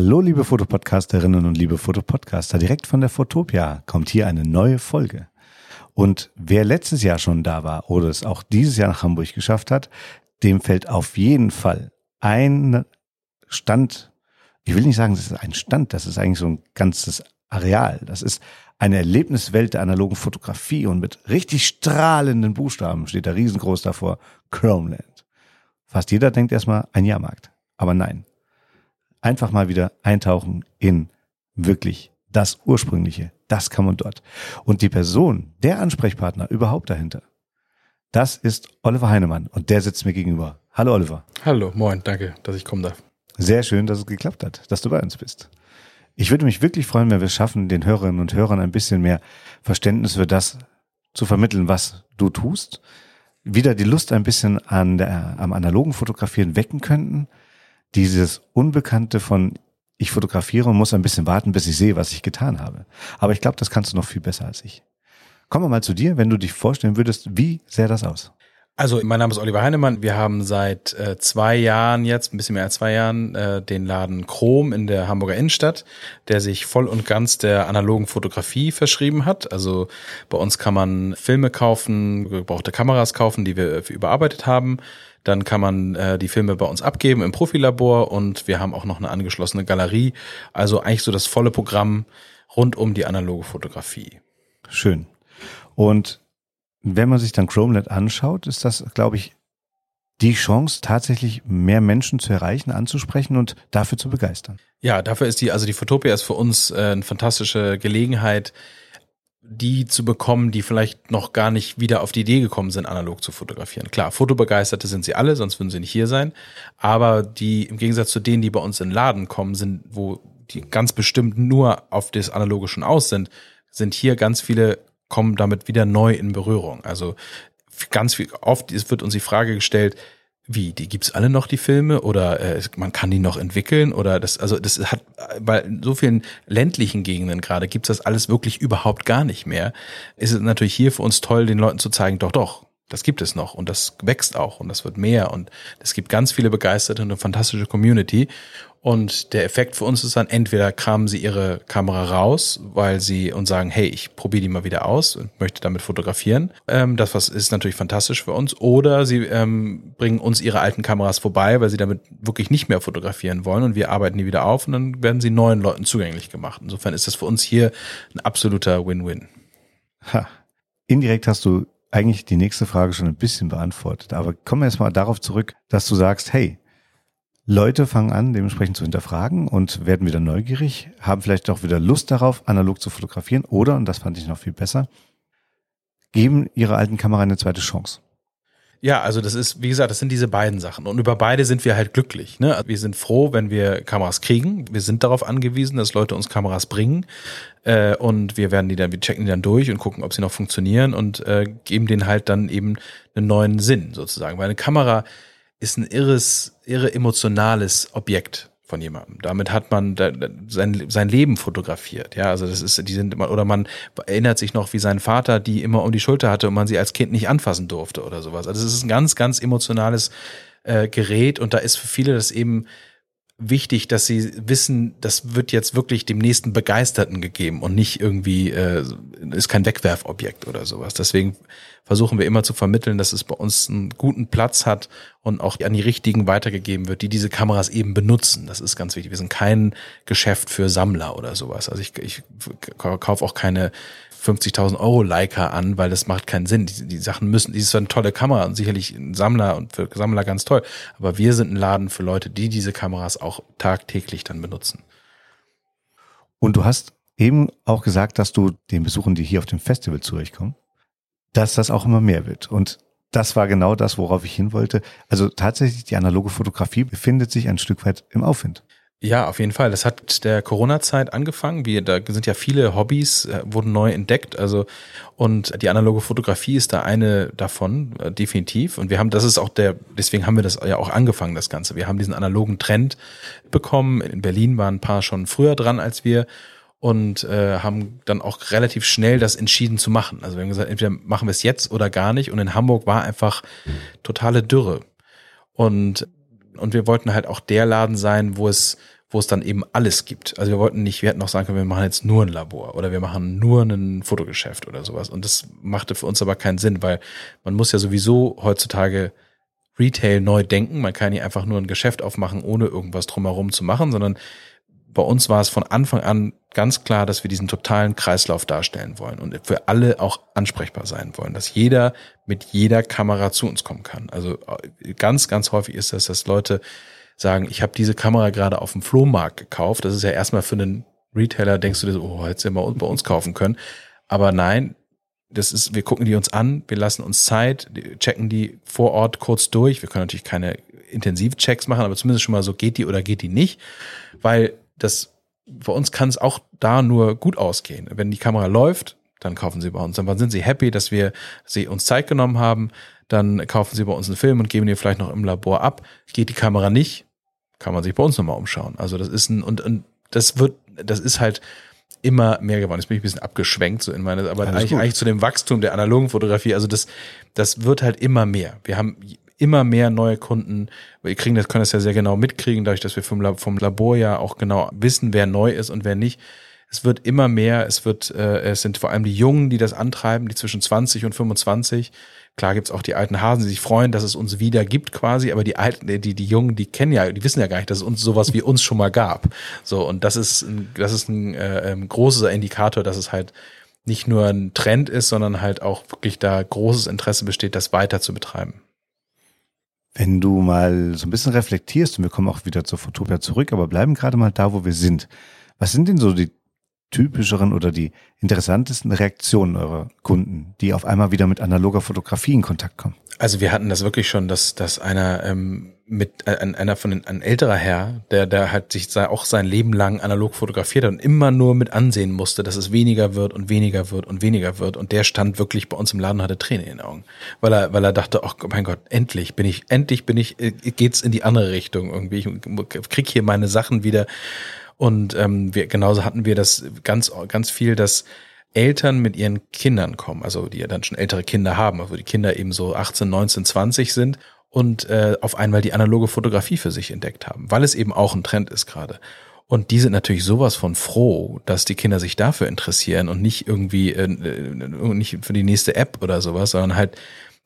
Hallo, liebe Fotopodcasterinnen und liebe Fotopodcaster. Direkt von der Fotopia kommt hier eine neue Folge. Und wer letztes Jahr schon da war oder es auch dieses Jahr nach Hamburg geschafft hat, dem fällt auf jeden Fall ein Stand, ich will nicht sagen, das ist ein Stand, das ist eigentlich so ein ganzes Areal. Das ist eine Erlebniswelt der analogen Fotografie und mit richtig strahlenden Buchstaben steht da riesengroß davor Chromeland. Fast jeder denkt erstmal ein Jahrmarkt. Aber nein. Einfach mal wieder eintauchen in wirklich das Ursprüngliche. Das kann man dort. Und die Person, der Ansprechpartner überhaupt dahinter, das ist Oliver Heinemann und der sitzt mir gegenüber. Hallo Oliver. Hallo, moin, danke, dass ich kommen darf. Sehr schön, dass es geklappt hat, dass du bei uns bist. Ich würde mich wirklich freuen, wenn wir es schaffen, den Hörerinnen und Hörern ein bisschen mehr Verständnis für das zu vermitteln, was du tust. Wieder die Lust ein bisschen an der, am analogen Fotografieren wecken könnten. Dieses Unbekannte von ich fotografiere und muss ein bisschen warten, bis ich sehe, was ich getan habe. Aber ich glaube, das kannst du noch viel besser als ich. Kommen wir mal zu dir, wenn du dich vorstellen würdest, wie sähe das aus? Also, mein Name ist Oliver Heinemann. Wir haben seit äh, zwei Jahren jetzt, ein bisschen mehr als zwei Jahren, äh, den Laden Chrom in der Hamburger Innenstadt, der sich voll und ganz der analogen Fotografie verschrieben hat. Also bei uns kann man Filme kaufen, gebrauchte Kameras kaufen, die wir überarbeitet haben. Dann kann man äh, die Filme bei uns abgeben im Profilabor und wir haben auch noch eine angeschlossene Galerie. Also eigentlich so das volle Programm rund um die analoge Fotografie. Schön. Und wenn man sich dann Chromelet anschaut, ist das, glaube ich, die Chance, tatsächlich mehr Menschen zu erreichen, anzusprechen und dafür zu begeistern. Ja, dafür ist die, also die Fotopia ist für uns äh, eine fantastische Gelegenheit, die zu bekommen, die vielleicht noch gar nicht wieder auf die Idee gekommen sind, analog zu fotografieren. Klar, Fotobegeisterte sind sie alle, sonst würden sie nicht hier sein. Aber die, im Gegensatz zu denen, die bei uns in den Laden kommen, sind, wo die ganz bestimmt nur auf das Analoge schon aus sind, sind hier ganz viele kommen damit wieder neu in Berührung. Also ganz viel, oft wird uns die Frage gestellt, wie, die gibt's alle noch, die Filme? Oder äh, man kann die noch entwickeln? Oder das, also das hat bei so vielen ländlichen Gegenden gerade gibt's das alles wirklich überhaupt gar nicht mehr. Ist es natürlich hier für uns toll, den Leuten zu zeigen, doch, doch, das gibt es noch und das wächst auch und das wird mehr und es gibt ganz viele begeisterte und eine fantastische Community. Und der Effekt für uns ist dann, entweder kramen sie ihre Kamera raus, weil sie uns sagen, hey, ich probiere die mal wieder aus und möchte damit fotografieren. Ähm, das was ist natürlich fantastisch für uns. Oder sie ähm, bringen uns ihre alten Kameras vorbei, weil sie damit wirklich nicht mehr fotografieren wollen und wir arbeiten die wieder auf und dann werden sie neuen Leuten zugänglich gemacht. Insofern ist das für uns hier ein absoluter Win-Win. Ha. Indirekt hast du eigentlich die nächste Frage schon ein bisschen beantwortet. Aber kommen wir jetzt mal darauf zurück, dass du sagst, hey, Leute fangen an, dementsprechend zu hinterfragen und werden wieder neugierig, haben vielleicht auch wieder Lust darauf, analog zu fotografieren oder, und das fand ich noch viel besser, geben ihrer alten Kamera eine zweite Chance. Ja, also das ist, wie gesagt, das sind diese beiden Sachen. Und über beide sind wir halt glücklich. Ne? Wir sind froh, wenn wir Kameras kriegen. Wir sind darauf angewiesen, dass Leute uns Kameras bringen. Äh, und wir werden die dann, wir checken die dann durch und gucken, ob sie noch funktionieren und äh, geben denen halt dann eben einen neuen Sinn sozusagen. Weil eine Kamera ist ein irres, irre emotionales Objekt von jemandem. Damit hat man sein, sein Leben fotografiert. Ja, also das ist, die sind immer, oder man erinnert sich noch, wie sein Vater die immer um die Schulter hatte und man sie als Kind nicht anfassen durfte oder sowas. Also es ist ein ganz, ganz emotionales äh, Gerät und da ist für viele das eben wichtig, dass sie wissen, das wird jetzt wirklich dem nächsten Begeisterten gegeben und nicht irgendwie äh, ist kein Wegwerfobjekt oder sowas. Deswegen versuchen wir immer zu vermitteln, dass es bei uns einen guten Platz hat und auch an die richtigen weitergegeben wird, die diese Kameras eben benutzen. Das ist ganz wichtig. Wir sind kein Geschäft für Sammler oder sowas. Also ich, ich kaufe auch keine 50.000 Euro Leica an, weil das macht keinen Sinn. Die, die Sachen müssen, die ist eine tolle Kamera und sicherlich ein Sammler und für Sammler ganz toll. Aber wir sind ein Laden für Leute, die diese Kameras auch tagtäglich dann benutzen. Und du hast eben auch gesagt, dass du den Besuchern, die hier auf dem Festival zu euch kommen, dass das auch immer mehr wird. Und das war genau das, worauf ich hin wollte. Also tatsächlich, die analoge Fotografie befindet sich ein Stück weit im Aufwind. Ja, auf jeden Fall. Das hat der Corona-Zeit angefangen. Wir, da sind ja viele Hobbys, äh, wurden neu entdeckt. Also, und die analoge Fotografie ist da eine davon, äh, definitiv. Und wir haben, das ist auch der, deswegen haben wir das ja auch angefangen, das Ganze. Wir haben diesen analogen Trend bekommen. In Berlin waren ein paar schon früher dran als wir und äh, haben dann auch relativ schnell das entschieden zu machen. Also wir haben gesagt, entweder machen wir es jetzt oder gar nicht. Und in Hamburg war einfach totale Dürre. Und und wir wollten halt auch der Laden sein, wo es, wo es dann eben alles gibt. Also wir wollten nicht, wir hätten auch sagen können, wir machen jetzt nur ein Labor oder wir machen nur ein Fotogeschäft oder sowas. Und das machte für uns aber keinen Sinn, weil man muss ja sowieso heutzutage Retail neu denken. Man kann nicht einfach nur ein Geschäft aufmachen, ohne irgendwas drumherum zu machen, sondern bei uns war es von Anfang an ganz klar, dass wir diesen totalen Kreislauf darstellen wollen und für alle auch ansprechbar sein wollen, dass jeder mit jeder Kamera zu uns kommen kann. Also äh, ganz, ganz häufig ist das, dass Leute sagen, ich habe diese Kamera gerade auf dem Flohmarkt gekauft. Das ist ja erstmal für einen Retailer, denkst du dir so, oh, hättest du ja mal bei uns kaufen können. Aber nein, das ist, wir gucken die uns an, wir lassen uns Zeit, checken die vor Ort kurz durch. Wir können natürlich keine Intensivchecks machen, aber zumindest schon mal so, geht die oder geht die nicht, weil das bei uns kann es auch da nur gut ausgehen. Wenn die Kamera läuft, dann kaufen sie bei uns. Dann sind sie happy, dass wir sie uns Zeit genommen haben. Dann kaufen sie bei uns einen Film und geben den vielleicht noch im Labor ab. Geht die Kamera nicht, kann man sich bei uns nochmal umschauen. Also das ist ein, und, und das wird, das ist halt immer mehr geworden. Jetzt bin ich ein bisschen abgeschwenkt so in meine, aber eigentlich, eigentlich zu dem Wachstum der analogen Fotografie. Also das, das wird halt immer mehr. Wir haben immer mehr neue Kunden. Wir kriegen das, können das ja sehr genau mitkriegen, dadurch, dass wir vom, vom Labor ja auch genau wissen, wer neu ist und wer nicht. Es wird immer mehr, es wird, äh, es sind vor allem die Jungen, die das antreiben, die zwischen 20 und 25. Klar gibt's auch die alten Hasen, die sich freuen, dass es uns wieder gibt quasi, aber die alten, die, die Jungen, die kennen ja, die wissen ja gar nicht, dass es uns sowas wie uns schon mal gab. So, und das ist ein, das ist ein äh, ähm, großer Indikator, dass es halt nicht nur ein Trend ist, sondern halt auch wirklich da großes Interesse besteht, das weiter zu betreiben. Wenn du mal so ein bisschen reflektierst, und wir kommen auch wieder zur Fotopia zurück, aber bleiben gerade mal da, wo wir sind. Was sind denn so die typischeren oder die interessantesten Reaktionen eurer Kunden, die auf einmal wieder mit analoger Fotografie in Kontakt kommen? Also wir hatten das wirklich schon, dass, dass einer ähm, mit äh, einer von den ein älterer Herr, der der halt sich auch sein Leben lang analog fotografiert hat und immer nur mit ansehen musste, dass es weniger wird und weniger wird und weniger wird. Und der stand wirklich bei uns im Laden und hatte Tränen in den Augen, weil er weil er dachte, ach mein Gott, endlich bin ich endlich bin ich äh, geht's in die andere Richtung irgendwie, ich krieg hier meine Sachen wieder. Und ähm, wir, genauso hatten wir das ganz, ganz viel, dass Eltern mit ihren Kindern kommen, also die ja dann schon ältere Kinder haben, also die Kinder eben so 18, 19, 20 sind und äh, auf einmal die analoge Fotografie für sich entdeckt haben, weil es eben auch ein Trend ist gerade. Und die sind natürlich sowas von froh, dass die Kinder sich dafür interessieren und nicht irgendwie äh, äh nicht für die nächste App oder sowas, sondern halt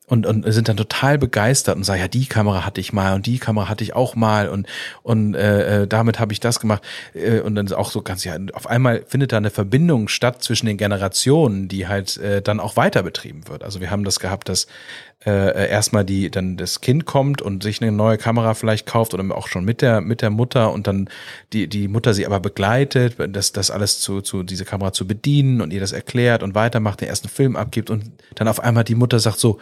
und, und sind dann total begeistert und sagen, ja, die Kamera hatte ich mal und die Kamera hatte ich auch mal und, und äh, äh damit habe ich das gemacht. Äh, und dann auch so ganz, ja, auf einmal findet da eine Verbindung statt zwischen den Generationen, die halt äh, dann auch weiter betrieben wird. Also wir haben das gehabt, dass äh, erstmal die dann das Kind kommt und sich eine neue Kamera vielleicht kauft oder auch schon mit der mit der Mutter und dann die die Mutter sie aber begleitet, das das alles zu zu diese Kamera zu bedienen und ihr das erklärt und weitermacht, den ersten Film abgibt und dann auf einmal die Mutter sagt so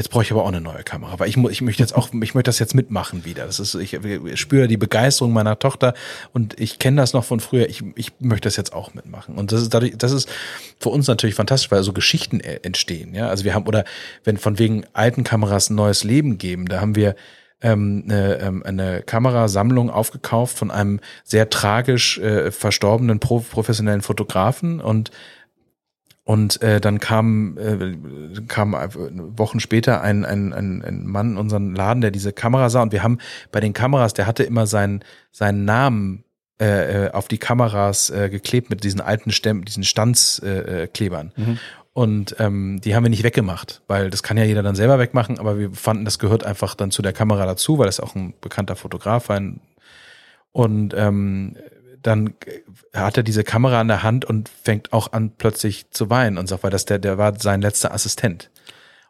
Jetzt brauche ich aber auch eine neue Kamera, weil ich, muss, ich möchte jetzt auch, ich möchte das jetzt mitmachen wieder. Das ist, ich, spüre die Begeisterung meiner Tochter und ich kenne das noch von früher. Ich, ich möchte das jetzt auch mitmachen. Und das ist dadurch, das ist für uns natürlich fantastisch, weil so Geschichten äh, entstehen. Ja, also wir haben oder wenn von wegen alten Kameras ein neues Leben geben, da haben wir ähm, eine, ähm, eine Kamerasammlung aufgekauft von einem sehr tragisch äh, verstorbenen pro, professionellen Fotografen und und äh, dann kam, äh, kam Wochen später ein, ein, ein, ein Mann in unseren Laden, der diese Kamera sah. Und wir haben bei den Kameras, der hatte immer seinen, seinen Namen äh, äh auf die Kameras äh, geklebt mit diesen alten Stämmen, diesen Standsklebern. Äh, mhm. Und ähm, die haben wir nicht weggemacht, weil das kann ja jeder dann selber wegmachen, aber wir fanden, das gehört einfach dann zu der Kamera dazu, weil es auch ein bekannter Fotograf war. Und ähm, dann hat er diese Kamera in der Hand und fängt auch an plötzlich zu weinen und sagt, weil das der, der war sein letzter Assistent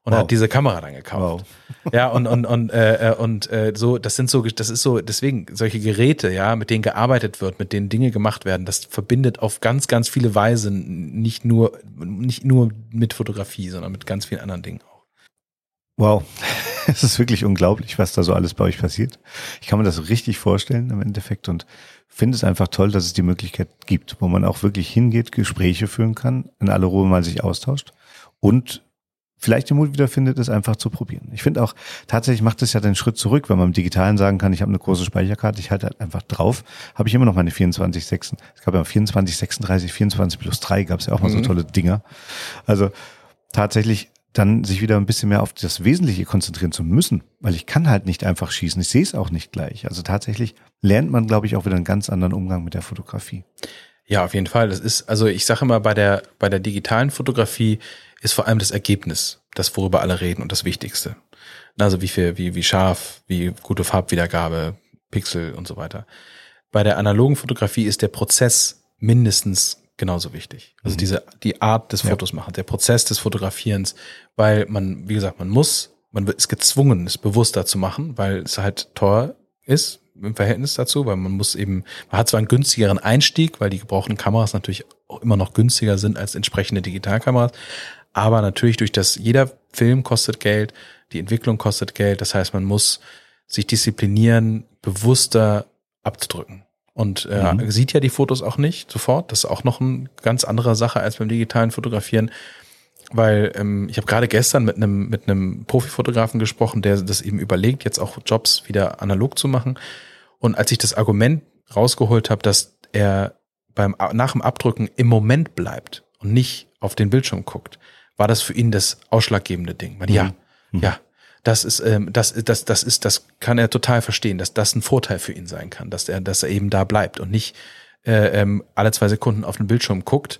und wow. hat diese Kamera dann gekauft. Wow. Ja, und und und äh, äh, und äh, so, das sind so, das ist so, deswegen solche Geräte, ja, mit denen gearbeitet wird, mit denen Dinge gemacht werden, das verbindet auf ganz, ganz viele Weisen nicht nur nicht nur mit Fotografie, sondern mit ganz vielen anderen Dingen auch. Wow, es ist wirklich unglaublich, was da so alles bei euch passiert. Ich kann mir das richtig vorstellen im Endeffekt und finde es einfach toll, dass es die Möglichkeit gibt, wo man auch wirklich hingeht, Gespräche führen kann, in aller Ruhe mal sich austauscht und vielleicht den Mut wieder findet, es einfach zu probieren. Ich finde auch, tatsächlich macht es ja den Schritt zurück, wenn man im Digitalen sagen kann, ich habe eine große Speicherkarte, ich halte halt einfach drauf, habe ich immer noch meine 24, 6, es gab ja 24, 36, 24 plus 3, gab es ja auch mal mhm. so tolle Dinger. Also tatsächlich dann sich wieder ein bisschen mehr auf das Wesentliche konzentrieren zu müssen, weil ich kann halt nicht einfach schießen. Ich sehe es auch nicht gleich. Also tatsächlich lernt man, glaube ich, auch wieder einen ganz anderen Umgang mit der Fotografie. Ja, auf jeden Fall. Das ist, also ich sage immer, bei der, bei der digitalen Fotografie ist vor allem das Ergebnis, das worüber alle reden und das Wichtigste. Also wie viel, wie, wie scharf, wie gute Farbwiedergabe, Pixel und so weiter. Bei der analogen Fotografie ist der Prozess mindestens genauso wichtig. Also mhm. diese, die Art des Fotos ja. machen, der Prozess des Fotografierens, weil man, wie gesagt, man muss, man ist gezwungen, es bewusster zu machen, weil es halt teuer ist im Verhältnis dazu, weil man muss eben, man hat zwar einen günstigeren Einstieg, weil die gebrauchten Kameras natürlich auch immer noch günstiger sind als entsprechende Digitalkameras, aber natürlich durch das, jeder Film kostet Geld, die Entwicklung kostet Geld, das heißt, man muss sich disziplinieren, bewusster abzudrücken. Und äh, mhm. sieht ja die Fotos auch nicht sofort. Das ist auch noch eine ganz andere Sache als beim digitalen Fotografieren. Weil ähm, ich habe gerade gestern mit einem mit einem Profifotografen gesprochen, der das eben überlegt, jetzt auch Jobs wieder analog zu machen. Und als ich das Argument rausgeholt habe, dass er beim nach dem Abdrücken im Moment bleibt und nicht auf den Bildschirm guckt, war das für ihn das ausschlaggebende Ding. Weil, mhm. Ja, mhm. ja, das ist, ähm, das, das, das ist, das kann er total verstehen, dass das ein Vorteil für ihn sein kann, dass er, dass er eben da bleibt und nicht äh, ähm, alle zwei Sekunden auf den Bildschirm guckt,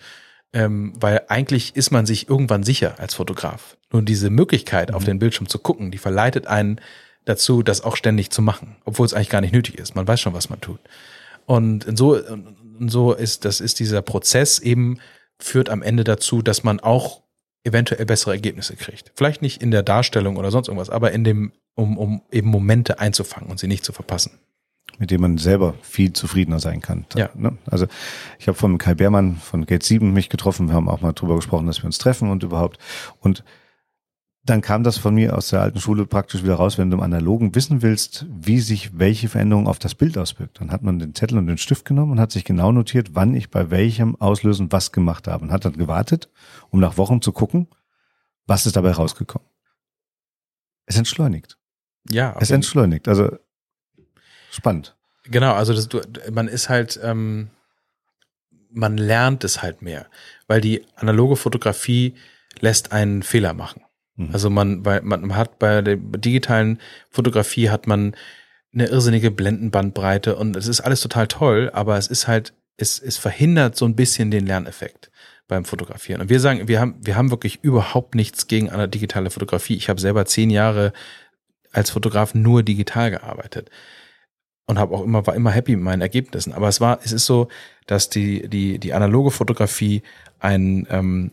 ähm, weil eigentlich ist man sich irgendwann sicher als Fotograf. Nur diese Möglichkeit, mhm. auf den Bildschirm zu gucken, die verleitet einen dazu, das auch ständig zu machen, obwohl es eigentlich gar nicht nötig ist. Man weiß schon, was man tut. Und so, und so ist, das ist dieser Prozess eben führt am Ende dazu, dass man auch eventuell bessere Ergebnisse kriegt. Vielleicht nicht in der Darstellung oder sonst irgendwas, aber in dem, um, um eben Momente einzufangen und sie nicht zu verpassen. Mit dem man selber viel zufriedener sein kann. Ja. Ne? Also ich habe von Kai Beermann von Gate 7 mich getroffen, wir haben auch mal drüber gesprochen, dass wir uns treffen und überhaupt. Und dann kam das von mir aus der alten Schule praktisch wieder raus, wenn du im Analogen wissen willst, wie sich welche Veränderung auf das Bild auswirkt. Dann hat man den Zettel und den Stift genommen und hat sich genau notiert, wann ich bei welchem Auslösen was gemacht habe und hat dann gewartet, um nach Wochen zu gucken, was ist dabei rausgekommen. Es entschleunigt. Ja. Es entschleunigt. Also spannend. Genau, also das, du, man ist halt, ähm, man lernt es halt mehr, weil die analoge Fotografie lässt einen Fehler machen. Mhm. Also man, weil man hat bei der digitalen Fotografie hat man eine irrsinnige Blendenbandbreite und es ist alles total toll, aber es ist halt, es, es verhindert so ein bisschen den Lerneffekt beim Fotografieren. Und wir sagen, wir haben, wir haben wirklich überhaupt nichts gegen eine digitale Fotografie. Ich habe selber zehn Jahre als Fotograf nur digital gearbeitet und habe auch immer war immer happy mit meinen Ergebnissen. Aber es war, es ist so, dass die die die analoge Fotografie ein ähm,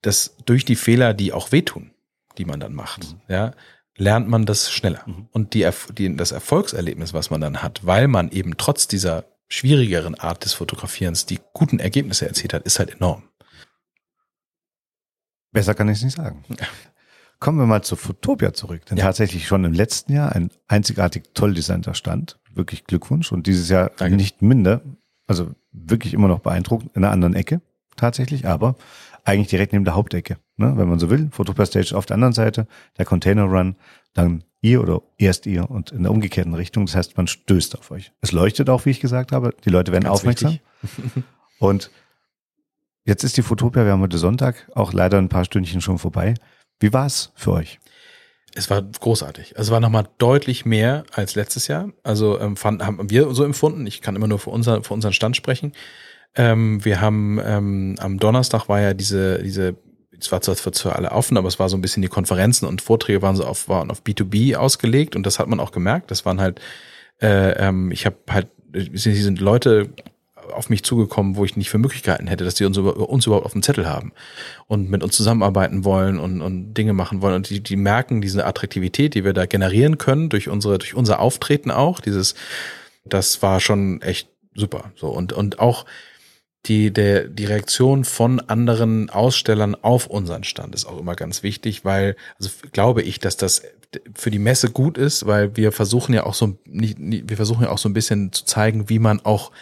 das durch die Fehler, die auch wehtun, die man dann macht, mhm. ja, lernt man das schneller. Mhm. Und die, die, das Erfolgserlebnis, was man dann hat, weil man eben trotz dieser schwierigeren Art des Fotografierens die guten Ergebnisse erzielt hat, ist halt enorm. Besser kann ich es nicht sagen. Ja. Kommen wir mal zu Fotopia zurück. Denn ja. tatsächlich schon im letzten Jahr ein einzigartig toll designter Stand. Wirklich Glückwunsch. Und dieses Jahr Danke. nicht minder. Also wirklich immer noch beeindruckend. In einer anderen Ecke tatsächlich. Aber eigentlich direkt neben der Hauptecke, ne? wenn man so will. Photopia Stage auf der anderen Seite, der Container Run, dann ihr oder erst ihr und in der umgekehrten Richtung. Das heißt, man stößt auf euch. Es leuchtet auch, wie ich gesagt habe. Die Leute werden Ganz aufmerksam. und jetzt ist die Fotopia, wir haben heute Sonntag, auch leider ein paar Stündchen schon vorbei. Wie war es für euch? Es war großartig. Es war nochmal deutlich mehr als letztes Jahr. Also ähm, fand, haben wir so empfunden. Ich kann immer nur für, unser, für unseren Stand sprechen. Ähm, wir haben ähm, am Donnerstag war ja diese, diese, es war zwar für alle offen, aber es war so ein bisschen die Konferenzen und Vorträge waren so auf, waren auf B2B ausgelegt und das hat man auch gemerkt. Das waren halt, äh, ähm, ich habe halt, hier sind Leute auf mich zugekommen, wo ich nicht für Möglichkeiten hätte, dass die uns, uns überhaupt auf dem Zettel haben und mit uns zusammenarbeiten wollen und, und Dinge machen wollen. Und die, die merken diese Attraktivität, die wir da generieren können durch unsere, durch unser Auftreten auch. Dieses, das war schon echt super. So und und auch die, der, die Reaktion von anderen Ausstellern auf unseren Stand ist auch immer ganz wichtig, weil, also glaube ich, dass das für die Messe gut ist, weil wir versuchen ja auch so, nicht, wir versuchen ja auch so ein bisschen zu zeigen, wie man auch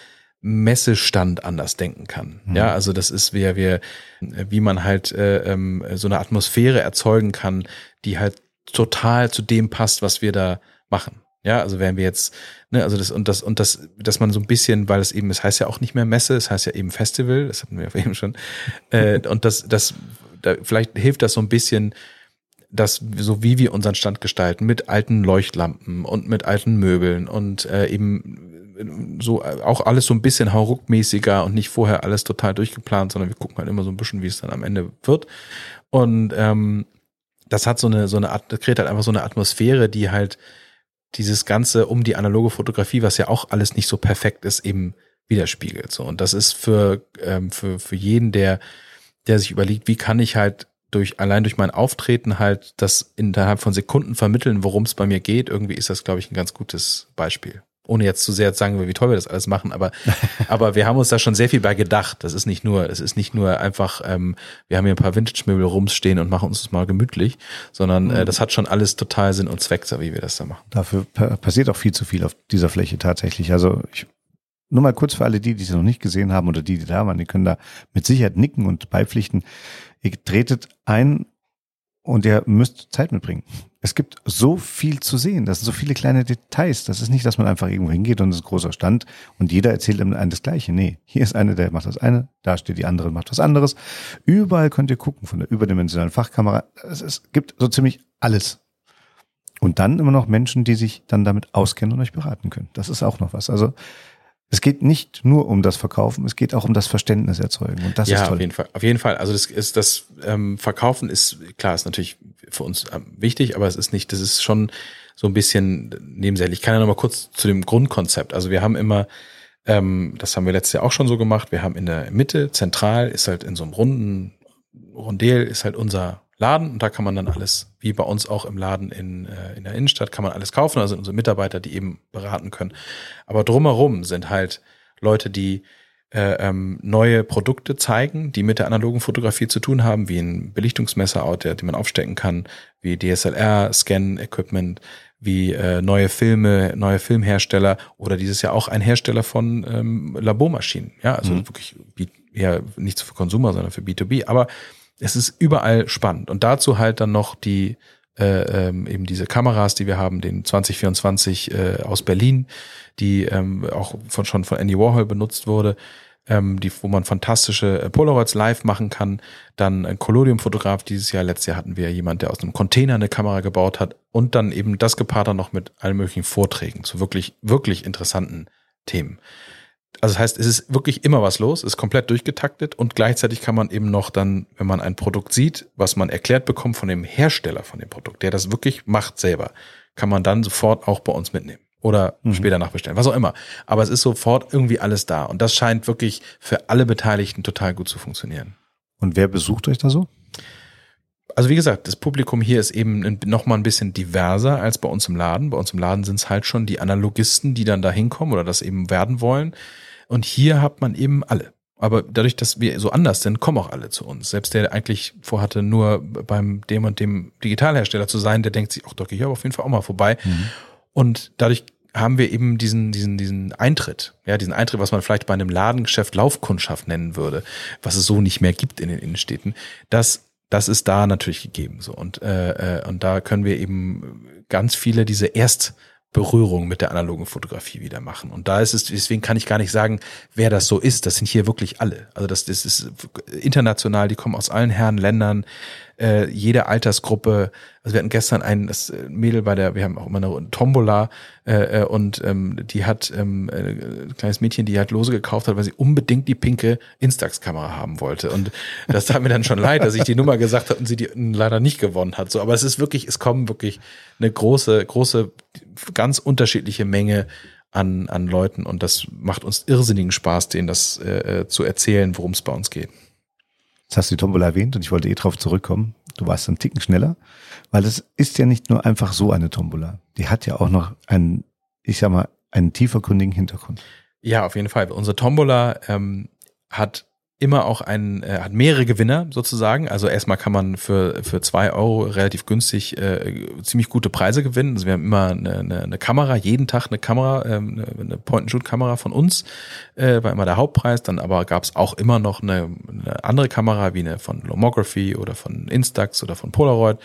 Messestand anders denken kann. Mhm. Ja, also das ist, wie wir, wie man halt äh, ähm, so eine Atmosphäre erzeugen kann, die halt total zu dem passt, was wir da machen. Ja, also wären wir jetzt, ne, also das und das und das, dass man so ein bisschen, weil es eben, es heißt ja auch nicht mehr Messe, es heißt ja eben Festival, das hatten wir eben schon, äh, und das, das, da, vielleicht hilft das so ein bisschen, dass so wie wir unseren Stand gestalten, mit alten Leuchtlampen und mit alten Möbeln und äh, eben so auch alles so ein bisschen hauruckmäßiger und nicht vorher alles total durchgeplant, sondern wir gucken halt immer so ein bisschen, wie es dann am Ende wird. Und ähm, das hat so eine, so eine Art, das kreiert halt einfach so eine Atmosphäre, die halt dieses Ganze um die analoge Fotografie, was ja auch alles nicht so perfekt ist, eben widerspiegelt. So. Und das ist für, ähm, für, für jeden, der, der sich überlegt, wie kann ich halt durch, allein durch mein Auftreten halt das innerhalb von Sekunden vermitteln, worum es bei mir geht. Irgendwie ist das, glaube ich, ein ganz gutes Beispiel ohne jetzt zu sehr zu sagen, wie toll wir das alles machen, aber, aber wir haben uns da schon sehr viel bei gedacht. Das ist nicht nur, es ist nicht nur einfach, ähm, wir haben hier ein paar Vintage-Möbel rumstehen und machen uns das mal gemütlich, sondern äh, mhm. das hat schon alles total Sinn und Zweck, so wie wir das da machen. Dafür passiert auch viel zu viel auf dieser Fläche tatsächlich. Also ich, nur mal kurz für alle die, die es noch nicht gesehen haben oder die, die da waren, die können da mit Sicherheit nicken und beipflichten. Ihr tretet ein und ihr müsst Zeit mitbringen. Es gibt so viel zu sehen, das sind so viele kleine Details. Das ist nicht, dass man einfach irgendwo hingeht und es ist ein großer Stand und jeder erzählt einem das Gleiche. Nee, hier ist eine, der macht das eine, da steht die andere, macht was anderes. Überall könnt ihr gucken, von der überdimensionalen Fachkamera. Es, es gibt so ziemlich alles. Und dann immer noch Menschen, die sich dann damit auskennen und euch beraten können. Das ist auch noch was. Also es geht nicht nur um das Verkaufen, es geht auch um das Verständnis erzeugen. Und das ja, ist toll. auf jeden Fall. Auf jeden Fall. Also das ist das ähm, Verkaufen ist klar, ist natürlich für uns ähm, wichtig, aber es ist nicht, das ist schon so ein bisschen nebensächlich. Ich kann ja noch mal kurz zu dem Grundkonzept. Also wir haben immer, ähm, das haben wir letztes Jahr auch schon so gemacht. Wir haben in der Mitte zentral ist halt in so einem runden Rondel ist halt unser Laden und da kann man dann alles, wie bei uns auch im Laden in, äh, in der Innenstadt, kann man alles kaufen. Also unsere Mitarbeiter, die eben beraten können. Aber drumherum sind halt Leute, die äh, ähm, neue Produkte zeigen, die mit der analogen Fotografie zu tun haben, wie ein Belichtungsmesser, der, den man aufstecken kann, wie DSLR, Scan-Equipment, wie äh, neue Filme, neue Filmhersteller oder dieses Jahr auch ein Hersteller von ähm, Labormaschinen. Ja, also mhm. wirklich eher nicht für Konsumer, sondern für B2B. Aber es ist überall spannend. Und dazu halt dann noch die äh, ähm, eben diese Kameras, die wir haben, den 2024 äh, aus Berlin, die ähm, auch von, schon von Andy Warhol benutzt wurde, ähm, die, wo man fantastische äh, Polaroids live machen kann. Dann ein Collodium-Fotograf dieses Jahr. Letztes Jahr hatten wir jemand, der aus einem Container eine Kamera gebaut hat und dann eben das gepaart dann noch mit allen möglichen Vorträgen zu wirklich, wirklich interessanten Themen also das heißt, es ist wirklich immer was los, ist komplett durchgetaktet und gleichzeitig kann man eben noch dann, wenn man ein Produkt sieht, was man erklärt bekommt von dem Hersteller von dem Produkt, der das wirklich macht selber, kann man dann sofort auch bei uns mitnehmen oder mhm. später nachbestellen, was auch immer. Aber es ist sofort irgendwie alles da und das scheint wirklich für alle Beteiligten total gut zu funktionieren. Und wer besucht euch da so? Also wie gesagt, das Publikum hier ist eben noch mal ein bisschen diverser als bei uns im Laden. Bei uns im Laden sind es halt schon die Analogisten, die dann da hinkommen oder das eben werden wollen. Und hier hat man eben alle. Aber dadurch, dass wir so anders sind, kommen auch alle zu uns. Selbst der eigentlich vorhatte, nur beim dem und dem Digitalhersteller zu sein, der denkt sich, ach doch, ich habe auf jeden Fall auch mal vorbei. Mhm. Und dadurch haben wir eben diesen, diesen, diesen Eintritt, ja, diesen Eintritt, was man vielleicht bei einem Ladengeschäft Laufkundschaft nennen würde, was es so nicht mehr gibt in den Innenstädten. Das das ist da natürlich gegeben so. Und äh, äh, und da können wir eben ganz viele diese Erstberührung mit der analogen Fotografie wieder machen. Und da ist es deswegen kann ich gar nicht sagen wer das so ist. Das sind hier wirklich alle. Also das, das ist international die kommen aus allen Herren Ländern äh, jede Altersgruppe. Also wir hatten gestern ein das äh, Mädel bei der, wir haben auch immer eine Tombola äh, äh, und ähm, die hat ähm, äh, ein kleines Mädchen, die halt lose gekauft hat, weil sie unbedingt die pinke Instax-Kamera haben wollte. Und das tat mir dann schon leid, dass ich die Nummer gesagt habe und sie die leider nicht gewonnen hat. So, aber es ist wirklich, es kommen wirklich eine große, große, ganz unterschiedliche Menge an, an Leuten und das macht uns irrsinnigen Spaß, denen das äh, zu erzählen, worum es bei uns geht. Jetzt hast du die Tombola erwähnt und ich wollte eh drauf zurückkommen. Du warst einen Ticken schneller, weil es ist ja nicht nur einfach so eine Tombola. Die hat ja auch noch einen, ich sag mal, einen tiefergründigen Hintergrund. Ja, auf jeden Fall. Unsere Tombola ähm, hat immer auch ein, äh, hat mehrere Gewinner sozusagen. Also erstmal kann man für, für zwei Euro relativ günstig äh, ziemlich gute Preise gewinnen. Also wir haben immer eine, eine, eine Kamera, jeden Tag eine Kamera, ähm, eine Point-and-Shoot-Kamera von uns, äh, war immer der Hauptpreis. Dann aber gab es auch immer noch eine, eine andere Kamera, wie eine von Lomography oder von Instax oder von Polaroid.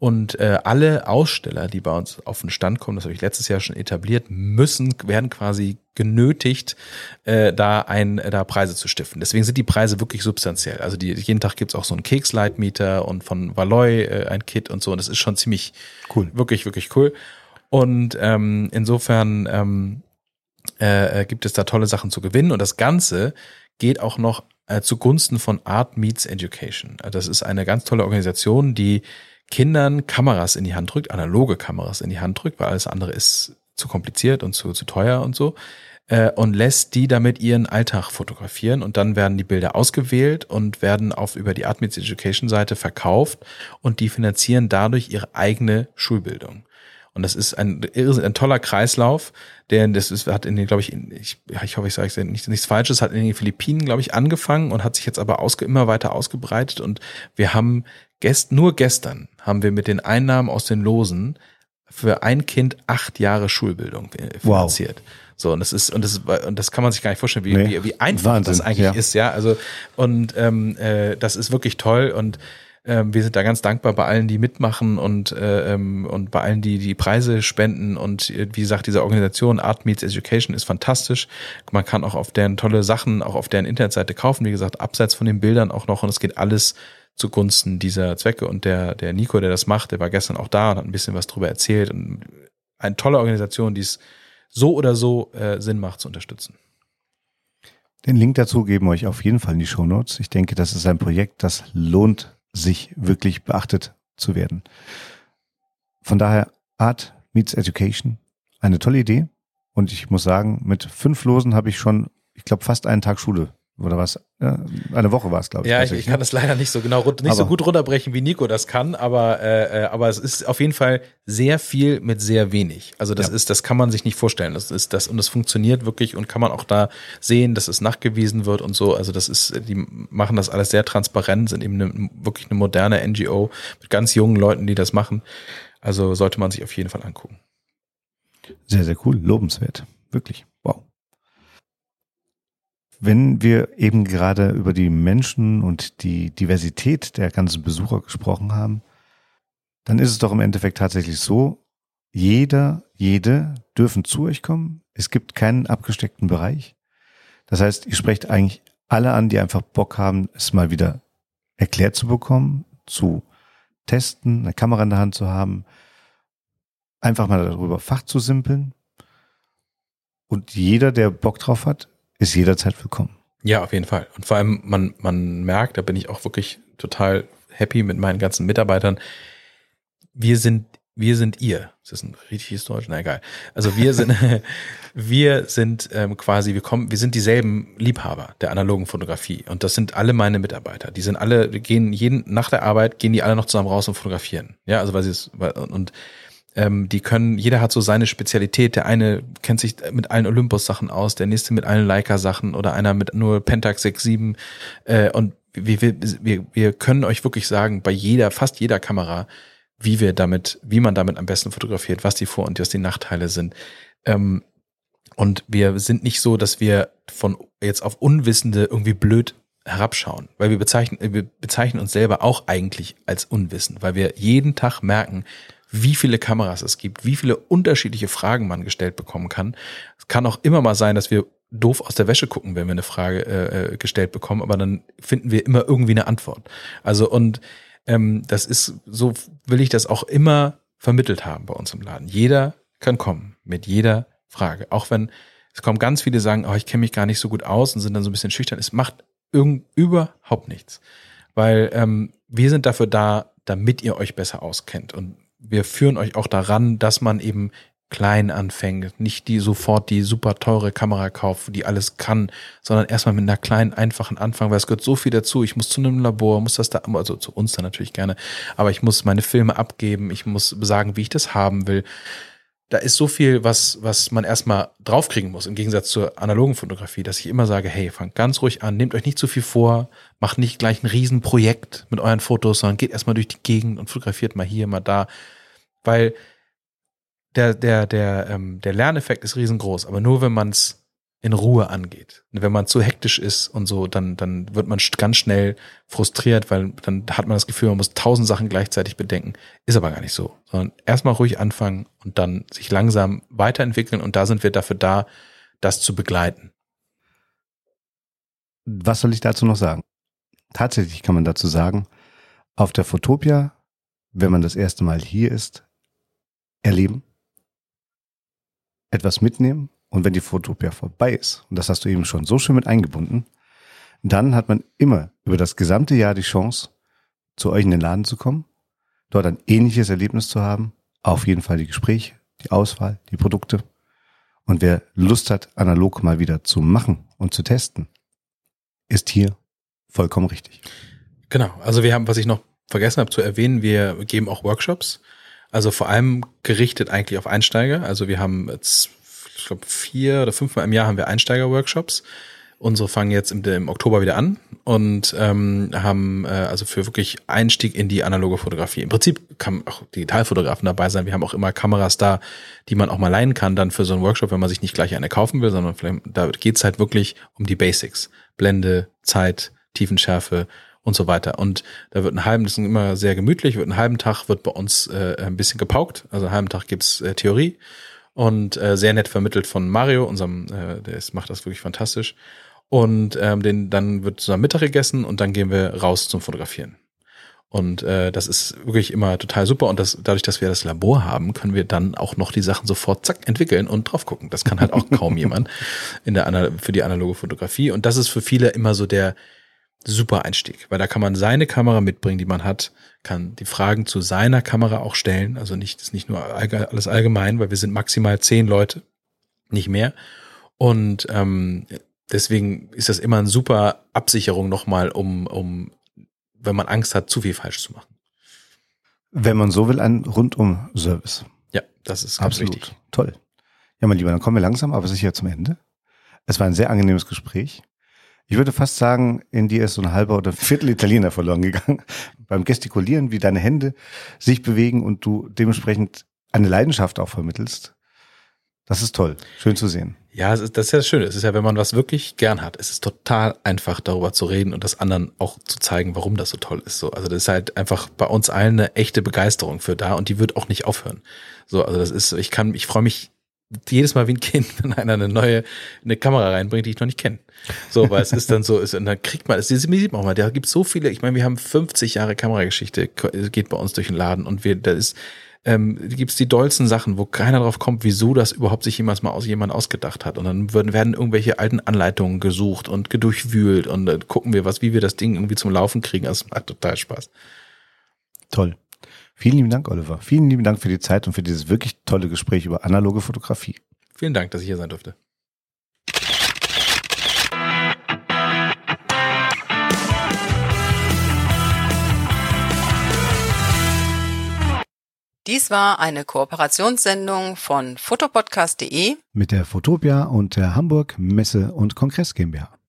Und äh, alle Aussteller, die bei uns auf den Stand kommen, das habe ich letztes Jahr schon etabliert, müssen, werden quasi genötigt, äh, da ein, da Preise zu stiften. Deswegen sind die Preise wirklich substanziell. Also die, jeden Tag gibt's auch so einen Keksleitmeter und von Valoy äh, ein Kit und so. Und das ist schon ziemlich Cool. wirklich, wirklich cool. Und ähm, insofern ähm, äh, äh, gibt es da tolle Sachen zu gewinnen. Und das Ganze geht auch noch äh, zugunsten von Art Meets Education. Also Das ist eine ganz tolle Organisation, die Kindern Kameras in die Hand drückt, analoge Kameras in die Hand drückt, weil alles andere ist zu kompliziert und zu, zu teuer und so. Äh, und lässt die damit ihren Alltag fotografieren und dann werden die Bilder ausgewählt und werden auf über die Art Meets Education Seite verkauft und die finanzieren dadurch ihre eigene Schulbildung. Und das ist ein, ein toller Kreislauf, der das ist, hat in den, glaube ich, in, ich, ich hoffe, ich sage nicht, nichts Falsches, hat in den Philippinen, glaube ich, angefangen und hat sich jetzt aber ausge, immer weiter ausgebreitet. Und wir haben gest, nur gestern haben wir mit den Einnahmen aus den Losen für ein Kind acht Jahre Schulbildung äh, Wow. finanziert. So, und das ist, und das und das kann man sich gar nicht vorstellen, wie, Nee. wie, wie einfach Wahnsinn, das eigentlich ja. ist, ja. Also, und ähm, äh, das ist wirklich toll und ähm, wir sind da ganz dankbar bei allen, die mitmachen und, äh, ähm, und bei allen, die die Preise spenden. Und äh, wie gesagt, diese Organisation Art Meets Education ist fantastisch. Man kann auch auf deren tolle Sachen, auch auf deren Internetseite kaufen. Wie gesagt, abseits von den Bildern auch noch. Und es geht alles zugunsten dieser Zwecke. Und der, der Nico, der das macht, der war gestern auch da und hat ein bisschen was drüber erzählt. Und eine tolle Organisation, die es so oder so äh, Sinn macht zu unterstützen. Den Link dazu geben wir euch auf jeden Fall in die Show Notes. Ich denke, das ist ein Projekt, das lohnt sich wirklich beachtet zu werden. Von daher Art meets Education, eine tolle Idee. Und ich muss sagen, mit fünf Losen habe ich schon, ich glaube, fast einen Tag Schule oder was? Ja, eine Woche war es, glaube ich. Ja, ich, ich kann das leider nicht so genau nicht so Aber- gut runterbrechen, wie Nico das kann, aber äh, äh, aber es ist auf jeden Fall sehr viel mit sehr wenig. Also das Ja. ist, das kann man sich nicht vorstellen. Das ist das und das funktioniert wirklich und kann man auch da sehen, dass es nachgewiesen wird und so. Also das ist, die machen das alles sehr transparent, sind eben eine, wirklich eine moderne NGO mit ganz jungen Leuten, die das machen. Also sollte man sich auf jeden Fall angucken. Sehr, sehr cool, lobenswert. Wirklich. Wenn wir eben gerade über die Menschen und die Diversität der ganzen Besucher gesprochen haben, dann ist es doch im Endeffekt tatsächlich so, jeder, jede dürfen zu euch kommen. Es gibt keinen abgesteckten Bereich. Das heißt, ihr sprecht eigentlich alle an, die einfach Bock haben, es mal wieder erklärt zu bekommen, zu testen, eine Kamera in der Hand zu haben, einfach mal darüber Fach zu simpeln. Und jeder, der Bock drauf hat, ist jederzeit willkommen. Ja, auf jeden Fall. Und vor allem, man, man merkt, da bin ich auch wirklich total happy mit meinen ganzen Mitarbeitern. Wir sind, wir sind ihr. Ist das ein richtiges Deutsch? Na egal. Also wir sind, wir sind ähm, quasi, wir kommen, wir sind dieselben Liebhaber der analogen Fotografie. Und das sind alle meine Mitarbeiter. Die sind alle, gehen jeden, nach der Arbeit gehen die alle noch zusammen raus und fotografieren. Ja, also weil sie es, weil- und ähm, die können, jeder hat so seine Spezialität. Der eine kennt sich mit allen Olympus-Sachen aus, der nächste mit allen Leica-Sachen oder einer mit nur Pentax 6.7. Äh, und wir, wir, wir, können euch wirklich sagen, bei jeder, fast jeder Kamera, wie wir damit, wie man damit am besten fotografiert, was die Vor- und was die Nachteile sind. Ähm, und wir sind nicht so, dass wir von jetzt auf Unwissende irgendwie blöd herabschauen, weil wir bezeichnen, wir bezeichnen uns selber auch eigentlich als unwissend, weil wir jeden Tag merken, wie viele Kameras es gibt, wie viele unterschiedliche Fragen man gestellt bekommen kann. Es kann auch immer mal sein, dass wir doof aus der Wäsche gucken, wenn wir eine Frage äh, äh, gestellt bekommen, aber dann finden wir immer irgendwie eine Antwort. Also und ähm, das ist, so will ich das auch immer vermittelt haben bei uns im Laden. Jeder kann kommen mit jeder Frage. Auch wenn es kommen ganz viele sagen, oh, ich kenne mich gar nicht so gut aus und sind dann so ein bisschen schüchtern. Es macht irgend, überhaupt nichts. Weil ähm, wir sind dafür da, damit ihr euch besser auskennt. Und wir führen euch auch daran, dass man eben klein anfängt, nicht die sofort die super teure Kamera kauft, die alles kann, sondern erstmal mit einer kleinen, einfachen anfangen, weil es gehört so viel dazu. Ich muss zu einem Labor, muss das da, also zu uns dann natürlich gerne, aber ich muss meine Filme abgeben, ich muss sagen, wie ich das haben will. Da ist so viel, was, was man erstmal draufkriegen muss, im Gegensatz zur analogen Fotografie, dass ich immer sage, hey, fangt ganz ruhig an, nehmt euch nicht zu viel vor, macht nicht gleich ein Riesenprojekt mit euren Fotos, sondern geht erstmal durch die Gegend und fotografiert mal hier, mal da. Weil der, der, der, ähm, der Lerneffekt ist riesengroß, aber nur wenn man es in Ruhe angeht. Wenn man zu hektisch ist und so, dann, dann wird man ganz schnell frustriert, weil dann hat man das Gefühl, man muss tausend Sachen gleichzeitig bedenken. Ist aber gar nicht so. Sondern erstmal ruhig anfangen und dann sich langsam weiterentwickeln und da sind wir dafür da, das zu begleiten. Was soll ich dazu noch sagen? Tatsächlich kann man dazu sagen, auf der Fotopia, wenn man das erste Mal hier ist, erleben, etwas mitnehmen und wenn die Fotopia vorbei ist, und das hast du eben schon so schön mit eingebunden, dann hat man immer über das gesamte Jahr die Chance, zu euch in den Laden zu kommen, dort ein ähnliches Erlebnis zu haben, auf jeden Fall die Gespräche, die Auswahl, die Produkte. Und wer Lust hat, analog mal wieder zu machen und zu testen, ist hier vollkommen richtig. Genau. Also wir haben, was ich noch vergessen habe zu erwähnen, wir geben auch Workshops. Also vor allem gerichtet eigentlich auf Einsteiger. Also wir haben jetzt ich glaube, vier oder fünfmal im Jahr haben wir Einsteiger-Workshops. Unsere fangen jetzt im, im Oktober wieder an und ähm, haben äh, also für wirklich Einstieg in die analoge Fotografie. Im Prinzip kann auch Digitalfotografen dabei sein. Wir haben auch immer Kameras da, die man auch mal leihen kann, dann für so einen Workshop, wenn man sich nicht gleich eine kaufen will, sondern vielleicht, da geht's halt wirklich um die Basics. Blende, Zeit, Tiefenschärfe und so weiter. Und da wird einen halben, das ist immer sehr gemütlich, wird einen halben Tag wird bei uns äh, ein bisschen gepaukt. Also einen halben Tag gibt's äh, Theorie und äh, sehr nett vermittelt von Mario, unserem, äh, der ist, macht das wirklich fantastisch. Und ähm, den, dann wird zusammen Mittag gegessen und dann gehen wir raus zum Fotografieren. Und äh, das ist wirklich immer total super. Und das, dadurch, dass wir das Labor haben, können wir dann auch noch die Sachen sofort zack entwickeln und drauf gucken. Das kann halt auch kaum jemand in der für die analoge Fotografie. Und das ist für viele immer so der super Einstieg, weil da kann man seine Kamera mitbringen, die man hat, kann die Fragen zu seiner Kamera auch stellen. Also nicht, ist nicht nur alles allgemein, weil wir sind maximal zehn Leute, nicht mehr. Und ähm, deswegen ist das immer eine super Absicherung nochmal, um, um, wenn man Angst hat, zu viel falsch zu machen. Wenn man so will, ein Rundum-Service. Ja, das ist ganz Absolut. wichtig. Toll. Ja, mein Lieber, dann kommen wir langsam, aber sicher zum Ende. Es war ein sehr angenehmes Gespräch. Ich würde fast sagen, in dir ist so ein halber oder Viertel Italiener verloren gegangen. Beim Gestikulieren, wie deine Hände sich bewegen und du dementsprechend eine Leidenschaft auch vermittelst. Das ist toll. Schön zu sehen. Ja, es ist, das ist ja das Schöne. Es ist ja, wenn man was wirklich gern hat, es ist total einfach, darüber zu reden und das anderen auch zu zeigen, warum das so toll ist. So, also das ist halt einfach bei uns allen eine echte Begeisterung für da und die wird auch nicht aufhören. So, also das ist, ich kann, ich freue mich jedes Mal wie ein Kind, wenn einer eine neue eine Kamera reinbringt, die ich noch nicht kenne. So, weil es ist dann so, ist, und dann kriegt man, es sieht man auch mal, da gibt so viele, ich meine, wir haben 50 Jahre Kamerageschichte, geht bei uns durch den Laden und wir, da ist, ähm, gibt's die dollsten Sachen, wo keiner drauf kommt, wieso das überhaupt sich jemals mal aus jemand ausgedacht hat. Und dann werden, werden irgendwelche alten Anleitungen gesucht und gedurchwühlt und dann gucken wir was, wie wir das Ding irgendwie zum Laufen kriegen. Das macht total Spaß. Toll. Vielen lieben Dank, Oliver. Vielen lieben Dank für die Zeit und für dieses wirklich tolle Gespräch über analoge Fotografie. Vielen Dank, dass ich hier sein durfte. Dies war eine Kooperationssendung von fotopodcast.de mit der Fotopia und der Hamburg Messe und Kongress GmbH.